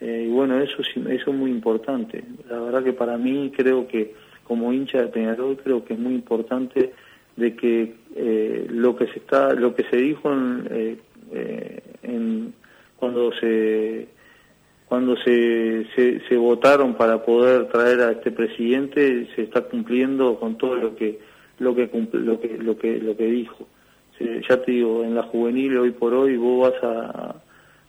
Eh, y bueno eso eso es muy importante. La verdad que para mí creo que como hincha de Peñarol creo que es muy importante de que eh, lo que se está lo que se dijo en, eh, eh, en- cuando se cuando se, se, votaron para poder traer a este presidente se está cumpliendo con todo lo que lo que lo que lo que lo que dijo. Ya te digo en la juvenil hoy por hoy vos vas a,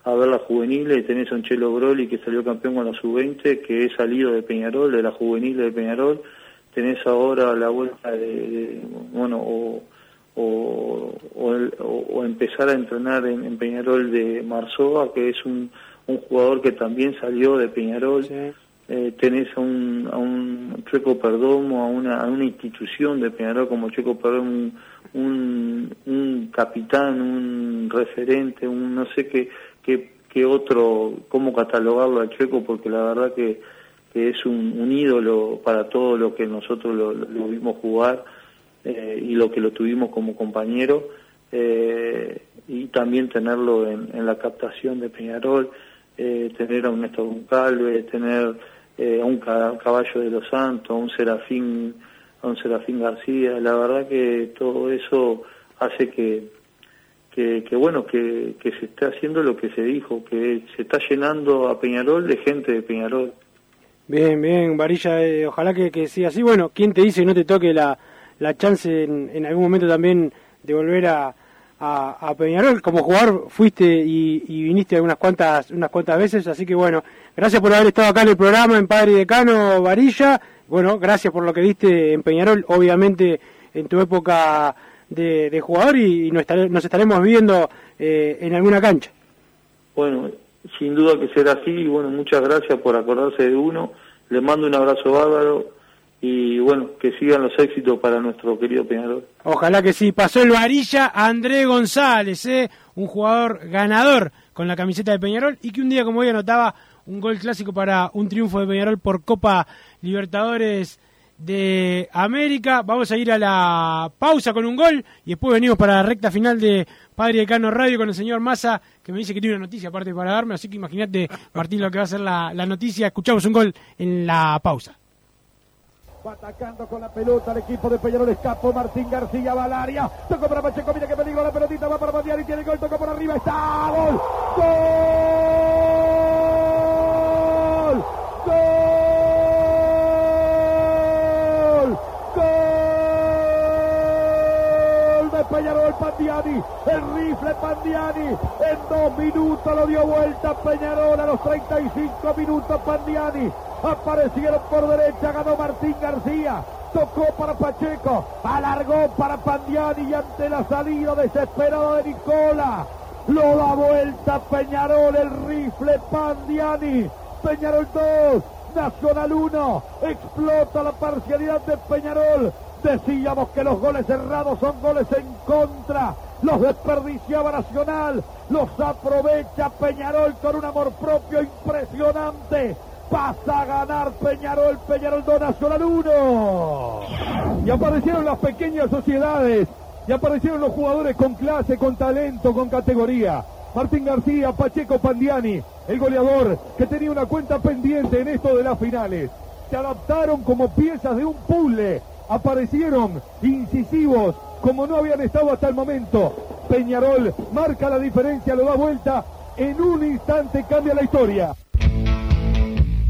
a ver la juvenil y tenés a un Chelo Broli que salió campeón con la sub-20 que es salido de Peñarol de la juvenil de Peñarol. Tenés ahora la vuelta de, de- bueno o o, o, el- o- empezar a entrenar en, en Peñarol de Marzoa, que es un, un jugador que también salió de Peñarol. Eh, tenés a un, a un Chueco Perdomo, a una, a una institución de Peñarol como Chueco Perdomo, un, un, un capitán, un referente, un no sé qué, qué, qué otro, cómo catalogarlo al Chueco, porque la verdad que, que es un, un ídolo para todo lo que nosotros lo vimos jugar eh, y lo que lo tuvimos como compañero eh, y también tenerlo en, en la captación de Peñarol, eh, tener a un Néstor Goncalves, tener eh, a un ca- caballo de los Santos, a un Serafín, a un Serafín García, la verdad que todo eso hace que, que, que bueno, que, que se esté haciendo lo que se dijo, que se está llenando a Peñarol de gente de Peñarol. Bien, bien, Varilla, eh, ojalá que, que siga así. Bueno, ¿quién te dice no te toque la, la chance en, en algún momento también de volver a, a, Peñarol? Como jugador fuiste y, viniste unas cuantas, unas cuantas veces, así que bueno, gracias por haber estado acá en el programa en Padre y Decano, Varilla. Bueno, gracias por lo que diste en Peñarol, obviamente en tu época de, de jugador y, nos, estare- nos estaremos viendo eh, en alguna cancha. Bueno, sin duda que será así y bueno, muchas gracias por acordarse de uno. Le mando un abrazo bárbaro y bueno, que sigan los éxitos para nuestro querido Peñarol. Ojalá que sí. Pasó el varilla André González, ¿eh? un jugador ganador con la camiseta de Peñarol y que un día como hoy anotaba un gol clásico para un triunfo de Peñarol por Copa Libertadores de América. Vamos a ir a la pausa con un gol y después venimos para la recta final de Padre Decano Radio con el señor Massa que me dice que tiene una noticia aparte para darme, así que imagínate Martín lo que va a ser la, la noticia. Escuchamos un gol en la pausa. Va atacando con la pelota el equipo de Peñarol. Escapó Martín García va al área. Tocó para Pacheco. Mira qué peligro la pelotita. Va para Bandiari. Tiene gol. Tocó por arriba. Está. Gol. Gol. Gol. de Peñarol El rifle Pandiani. En dos minutos lo dio vuelta Peñarol a los 35 minutos Pandiani. Aparecieron por derecha, ganó Martín García. Tocó para Pacheco, alargó para Pandiani y ante la salida desesperada de Nicola. Lo da vuelta Peñarol, el rifle Pandiani. Peñarol 2, Nacional 1. Explota la parcialidad de Peñarol. Decíamos que los goles cerrados son goles en contra. Los desperdiciaba Nacional. Los aprovecha Peñarol con un amor propio impresionante. Pasa a ganar Peñarol, Peñarol 2, Nacional 1. Y aparecieron las pequeñas sociedades. Y aparecieron los jugadores con clase, con talento, con categoría. Martín García, Pacheco Pandiani, el goleador que tenía una cuenta pendiente en esto de las finales. se adaptaron como piezas de un puzzle, aparecieron incisivos como no habían estado hasta el momento. Peñarol marca la diferencia, lo da vuelta, en un instante cambia la historia.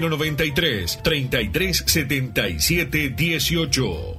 093 3377 18.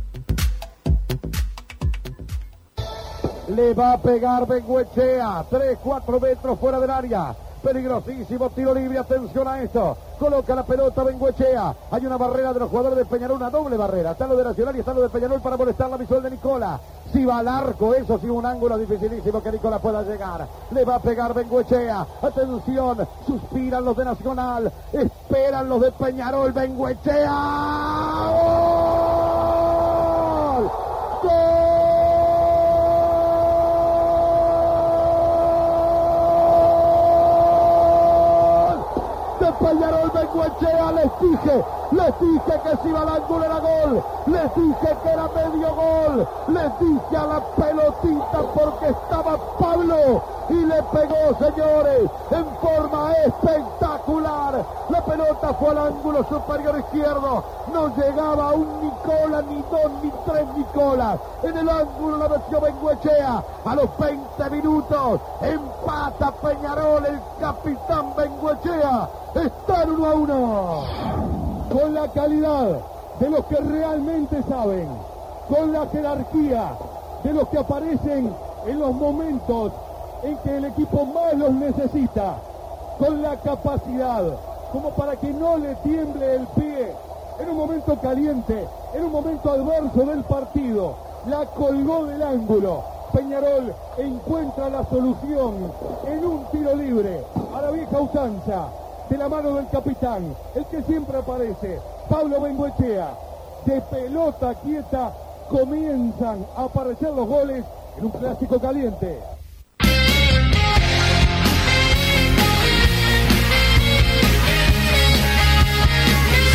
Le va a pegar Benguechea. 3, 4 metros fuera del área. Peligrosísimo tiro libre. Atención a esto. Coloca la pelota Benguechea. Hay una barrera de los jugadores de Peñarol. Una doble barrera. Está lo de Nacional y está lo de Peñarol para molestar la visual de Nicola. Si va al arco, eso sí, un ángulo dificilísimo que Nicola pueda llegar. Le va a pegar Benguechea. Atención. Suspiran los de Nacional. Esperan los de Peñarol. Benguechea. de Les dije, les dije que si iba al ángulo era gol, les dije que era medio gol, les dije a la pelotita porque estaba Pablo y pegó, señores, en forma espectacular. La pelota fue al ángulo superior izquierdo, no llegaba un Nicola, ni dos, ni tres Nicolas. En el ángulo la metió Benguechea a los 20 minutos. Empata Peñarol, el capitán Benguechea. Está en uno a uno. Con la calidad de los que realmente saben, con la jerarquía de los que aparecen en los momentos en que el equipo más los necesita, con la capacidad como para que no le tiemble el pie en un momento caliente, en un momento adverso del partido, la colgó del ángulo. Peñarol encuentra la solución en un tiro libre a la vieja usanza de la mano del capitán, el que siempre aparece, Pablo Bengoechea. De pelota quieta comienzan a aparecer los goles en un clásico caliente.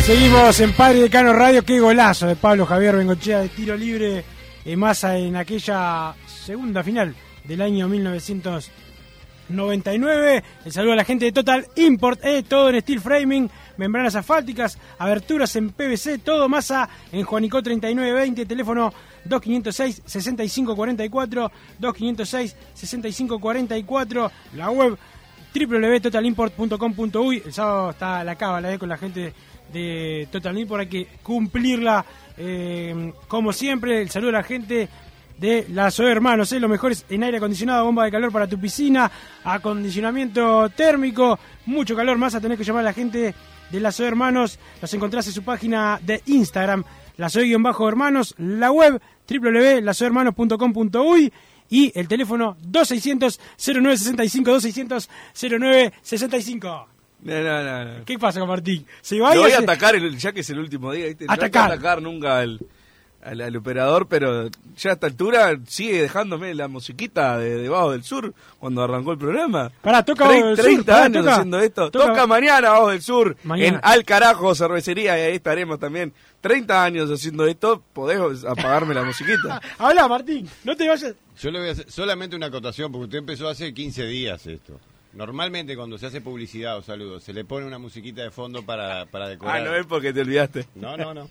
Seguimos en Padre Decano Radio. Qué golazo de Pablo Javier Bengochea de tiro libre en masa en aquella segunda final del año 1999. El saludo a la gente de Total Import, eh, todo en steel framing, membranas asfálticas, aberturas en PVC, todo masa en Juanico 3920, teléfono 2506 6544, 2506 6544, la web www.totalimport.com.uy. El sábado está la cábala eh, con la gente de Total Import, hay que cumplirla eh, como siempre. El saludo a la gente de la SOE Hermanos, eh, los mejores en aire acondicionado, bomba de calor para tu piscina, acondicionamiento térmico, mucho calor más a tener que llamar a la gente de la SOE Hermanos. Los encontrás en su página de Instagram, la SOE-Hermanos, la web www.lasoehermanos.com.uy y el teléfono 2600 0965 2600 0965. No, no, no, no. ¿Qué pasa con Martín? Se va Lo y voy a atacar, el- ya que es el último día. ¿viste? No hay que Atacar. atacar nunca al, al, al operador, pero ya a esta altura sigue dejándome la musiquita de debajo del sur cuando arrancó el programa. Pará, toca Bajo del 30 Sur, pará, años toca- haciendo esto. toca- Toca, mañana Bajo del Sur, Mañana. en Al Carajo Cervecería, y ahí estaremos también. 30 años haciendo esto, podés apagarme la musiquita. Habla, Martín, no te vayas. Yo le voy a hacer solamente una acotación, porque usted empezó hace 15 días esto. Normalmente cuando se hace publicidad o saludos, se le pone una musiquita de fondo para, para decorar. Ah, no es porque te olvidaste. No, no, no.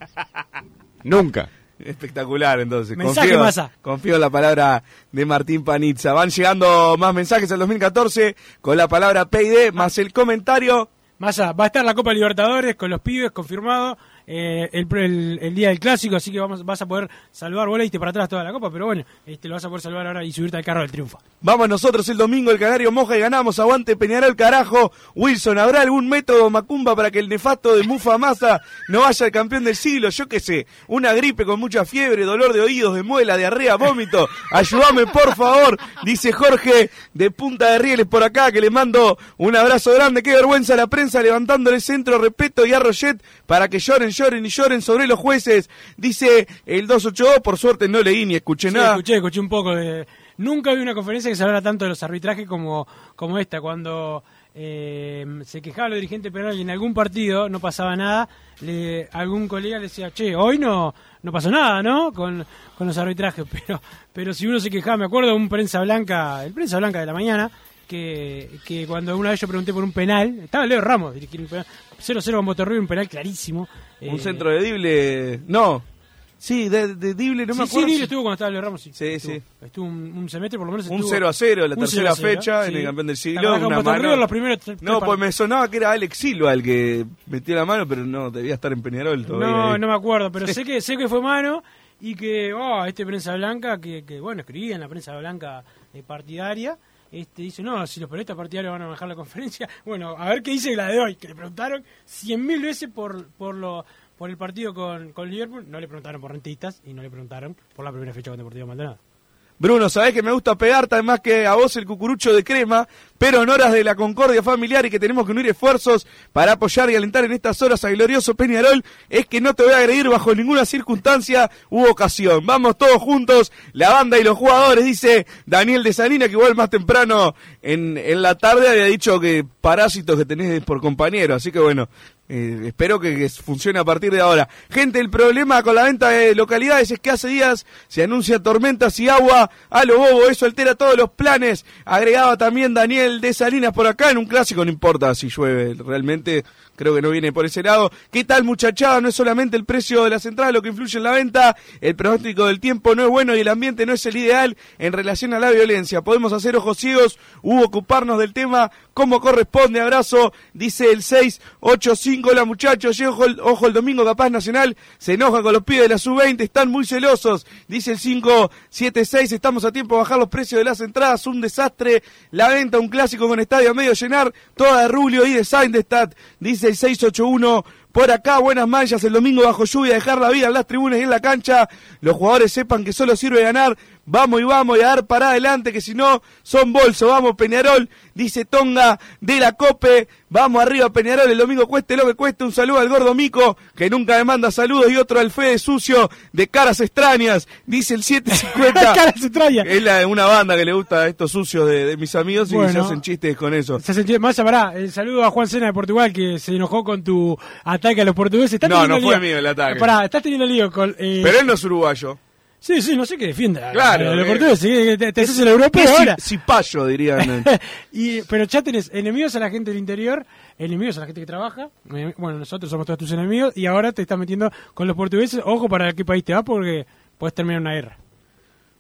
Nunca. Espectacular, entonces. Mensaje, confío, Massa. confío en la palabra de Martín Panizza. Van llegando más mensajes al 2014 con la palabra PID más el comentario. Massa, va a estar la Copa Libertadores con los pibes, confirmado. Eh, el, día del clásico, así que vas a poder salvar, vos para atrás toda la copa, pero bueno, este, lo vas a poder salvar ahora y subirte al carro del triunfo. Vamos nosotros el domingo, el Canario moja y ganamos. Aguante Peñarol, carajo. Wilson, ¿habrá algún método macumba para que el nefasto de Mufa Massa no vaya al campeón del siglo? Yo qué sé, una gripe con mucha fiebre, dolor de oídos, de muela, diarrea, vómito. Ayúdame, por favor, dice Jorge de Punta de Rieles por acá, que le mando un abrazo grande. Qué vergüenza la prensa levantándole centro, respeto y a Roget para que lloren, lloren y lloren sobre los jueces. Dice el 282, por suerte no leí ni escuché Sí, nada. escuché, escuché un poco de... Nunca vi una conferencia que se hablara tanto de los arbitrajes como, como esta, cuando eh, se quejaba los dirigentes Peñarol y en algún partido no pasaba nada, le, algún colega le decía, che, hoy no no pasó nada, ¿no? Con, con los arbitrajes, pero pero si uno se quejaba, me acuerdo de un prensa blanca, el prensa blanca de la mañana, que, que cuando una vez yo pregunté por un penal, estaba Leo Ramos dirigiendo un penal, 0-0 con Botorrio, un penal clarísimo. Un eh, centro de Dible. No. Sí, de, de Dible, no sí, me acuerdo. Sí, si- Dible estuvo cuando estaba Leo Ramos, sí. Sí, estuvo, sí. Estuvo un, un semestre, por lo menos Un estuvo- 0 a 0, la tercera 0 a 0, fecha en el campeón del ¿Te siglo. con Una mano... los primeros tres- No, tres pues me sonaba que era Alex Silva el que metió la mano, pero no, debía estar en Peñarol todavía. No, ahí. no me acuerdo, pero sé que sé que fue mano y que oh, este prensa blanca que, que, bueno escribía en la prensa blanca eh, partidaria este dice no si los periodistas partidarios van a manejar la conferencia bueno a ver qué dice la de hoy que le preguntaron cien mil veces por por lo por el partido con, con Liverpool. No le preguntaron por rentistas y no le preguntaron por la primera fecha con Deportivo Maldonado Bruno, sabés que me gusta pegarte más que a vos el cucurucho de crema, pero en horas de la concordia familiar y que tenemos que unir esfuerzos para apoyar y alentar en estas horas al glorioso Peñarol, es que no te voy a agredir bajo ninguna circunstancia u ocasión. Vamos todos juntos, la banda y los jugadores, dice Daniel de Salina, que igual más temprano en, en la tarde había dicho que parásitos que tenés por compañero, así que bueno, eh, espero que, que funcione a partir de ahora. Gente, el problema con la venta de localidades es que hace días se anuncian tormentas y agua a lo bobo. Eso altera todos los planes. Agregaba también Daniel de Salinas por acá. En un clásico no importa si llueve. Realmente creo que no viene por ese lado. ¿Qué tal muchachada? No es solamente el precio de las entradas lo que influye en la venta. El pronóstico del tiempo no es bueno y el ambiente no es el ideal en relación a la violencia. Podemos hacer ojos ciegos u ocuparnos del tema como corresponde. Abrazo, dice el 685. Hola muchachos, ojo, ojo el domingo capaz nacional. Se enoja con los pibes de la sub-20, están muy celosos. Dice el 576, estamos a tiempo de bajar los precios de las entradas. Un desastre. La venta, un clásico con estadio a medio llenar. Toda de Rubio y de Sindestad. Dice el 681. Por acá, buenas manchas el domingo bajo lluvia, dejar la vida en las tribunas y en la cancha. Los jugadores sepan que solo sirve ganar. Vamos y vamos y a dar para adelante, que si no, son bolso. Vamos, Peñarol, dice Tonga de la Cope. Vamos arriba, Peñarol, el domingo cueste lo que cueste. Un saludo al gordo Mico, que nunca me manda saludos. Y otro al Fede Sucio, de caras extrañas, dice el 750. Caras extrañas. Es la- una banda que le gusta a estos sucios de, de mis amigos y Bueno. se hacen chistes con eso. Se sentía, más pará, el saludo a Juan Sena de Portugal que se enojó con tu ataque a los portugueses. ¿Estás No, no fue lío? mío el ataque. Pará, estás teniendo lío con. eh, Pero él no es uruguayo. Sí, sí, no sé qué defienda. Claro, Los eh, portugueses, que te, te haces el europeo ¿Qué ahora. ci- cipayo, dirían. y, pero ya tenés enemigos a la gente del interior, enemigos a la gente que trabaja. eh, Bueno, nosotros somos todos tus enemigos y ahora te estás metiendo con los portugueses. Ojo para qué país te vas porque puedes terminar una guerra.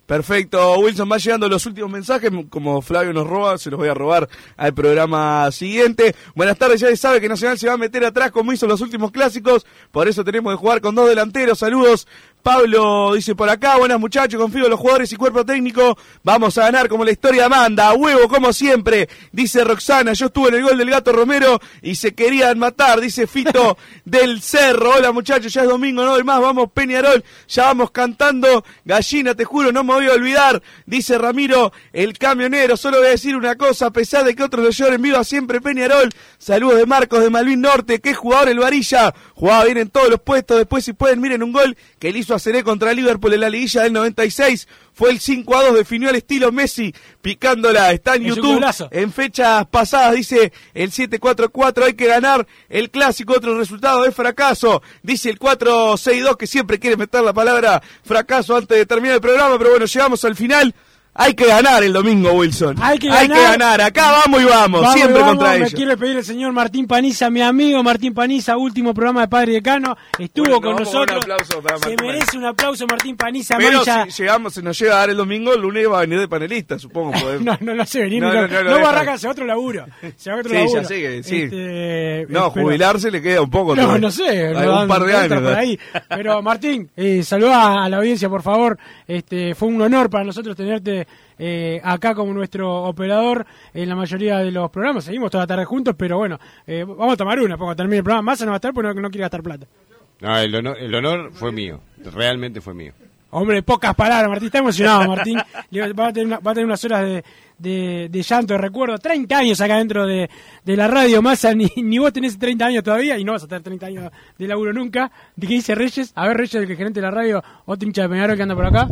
Perfecto, Wilson, va llegando los últimos mensajes, como Flavio nos roba, se los voy a robar al programa siguiente. Buenas tardes, ya se sabe que Nacional se va a meter atrás como hizo en los últimos clásicos, por eso tenemos que jugar con dos delanteros. Saludos, Pablo dice por acá, buenas muchachos, confío en los jugadores y cuerpo técnico, vamos a ganar como la historia manda, a huevo como siempre, dice Roxana, yo estuve en el gol del gato Romero y se querían matar, dice Fito del Cerro, hola muchachos, ya es domingo, no hay más, vamos Peñarol, ya vamos cantando, gallina, te juro, no me voy a olvidar, dice Ramiro, el camionero, solo voy a decir una cosa, a pesar de que otros lo lloren viva siempre Peñarol, saludos de Marcos de Malvin Norte, qué jugador el Varilla, jugaba bien en todos los puestos, después si pueden miren un gol que le hizo a Seré contra Liverpool en la liguilla del 96, fue el 5 a 2, definió al estilo Messi, picándola, está en Es YouTube, en fechas pasadas dice el 7-4-4, hay que ganar el clásico, otro resultado de fracaso, dice el 4-6-2 que siempre quiere meter la palabra fracaso antes de terminar el programa, pero bueno, llegamos al final. Hay que ganar el domingo, Wilson. Hay que Hay que ganar. Acá vamos y vamos. Vamos, siempre vamos, contra me ellos. quiere pedir el señor Martín Paniza, mi amigo Martín Paniza, último programa de Padre Decano, estuvo Bueno, con nosotros. para Se merece un aplauso Martín Paniza, Pero mancha. si llegamos, se nos llega a dar el domingo, el lunes va a venir de panelista, supongo. No, no lo hace venir. No, No, no, no no otro laburo. Se va otro Sí, laburo. ya sé que sí. Este, No, jubilarse le queda un poco. No, todavía. no sé. Hay un par de años. por ahí. Pero Martín, eh, saluda a la audiencia, por favor. Este, fue un honor para nosotros tenerte eh, acá como nuestro operador en la mayoría de los programas. Seguimos toda la tarde juntos, pero bueno, eh, vamos a tomar una cuando termine el programa. Massa no va a estar porque no, no quiere gastar plata. No, el honor, el honor fue mío. Realmente fue mío. Hombre, pocas palabras, Martín. Está emocionado, Martín. Va a tener, una- va a tener unas horas de, de, de llanto, de recuerdo. 30 años acá dentro de, de la radio, Massa. Ni, ni vos tenés 30 años todavía y no vas a tener 30 años de laburo nunca. ¿De qué dice Reyes? A ver, Reyes, el que gerente de la radio, otro hincha de Peñarol que anda por acá.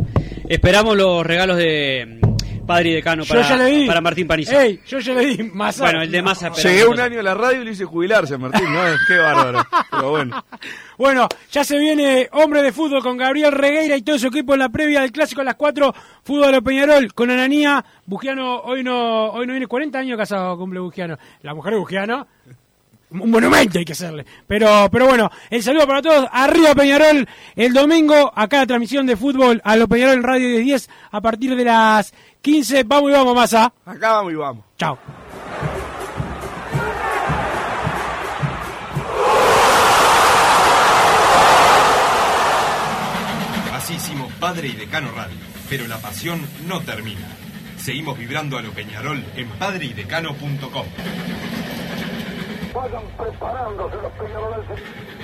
Esperamos los regalos de, Padre y decano Yo para, ya le di. para Martín Paniza. Ey, yo ya le di Massa. Bueno, el de Massa. pero Llegué no un año a la radio y le hice jubilarse a Martín, ¿no? Qué bárbaro. Pero bueno. Bueno, ya se viene hombre de fútbol con Gabriel Regueira y todo su equipo en la previa del clásico a las 4. Fútbol de Peñarol con Ananía. Bugiano hoy no hoy no viene 40 años casado cumple Bugiano. La mujer de Bugiano. Un monumento hay que hacerle. Pero, pero bueno, el saludo para todos. Arriba Peñarol. El domingo, acá la transmisión de fútbol a lo Peñarol en Radio 10 a partir de las 15. Vamos y vamos, Massa. Acá vamos y vamos. Chao. Así hicimos Padre y Decano Radio, pero la pasión no termina. Seguimos vibrando a lo Peñarol en padreidecano.com. Vayan preparándose los peñaroles.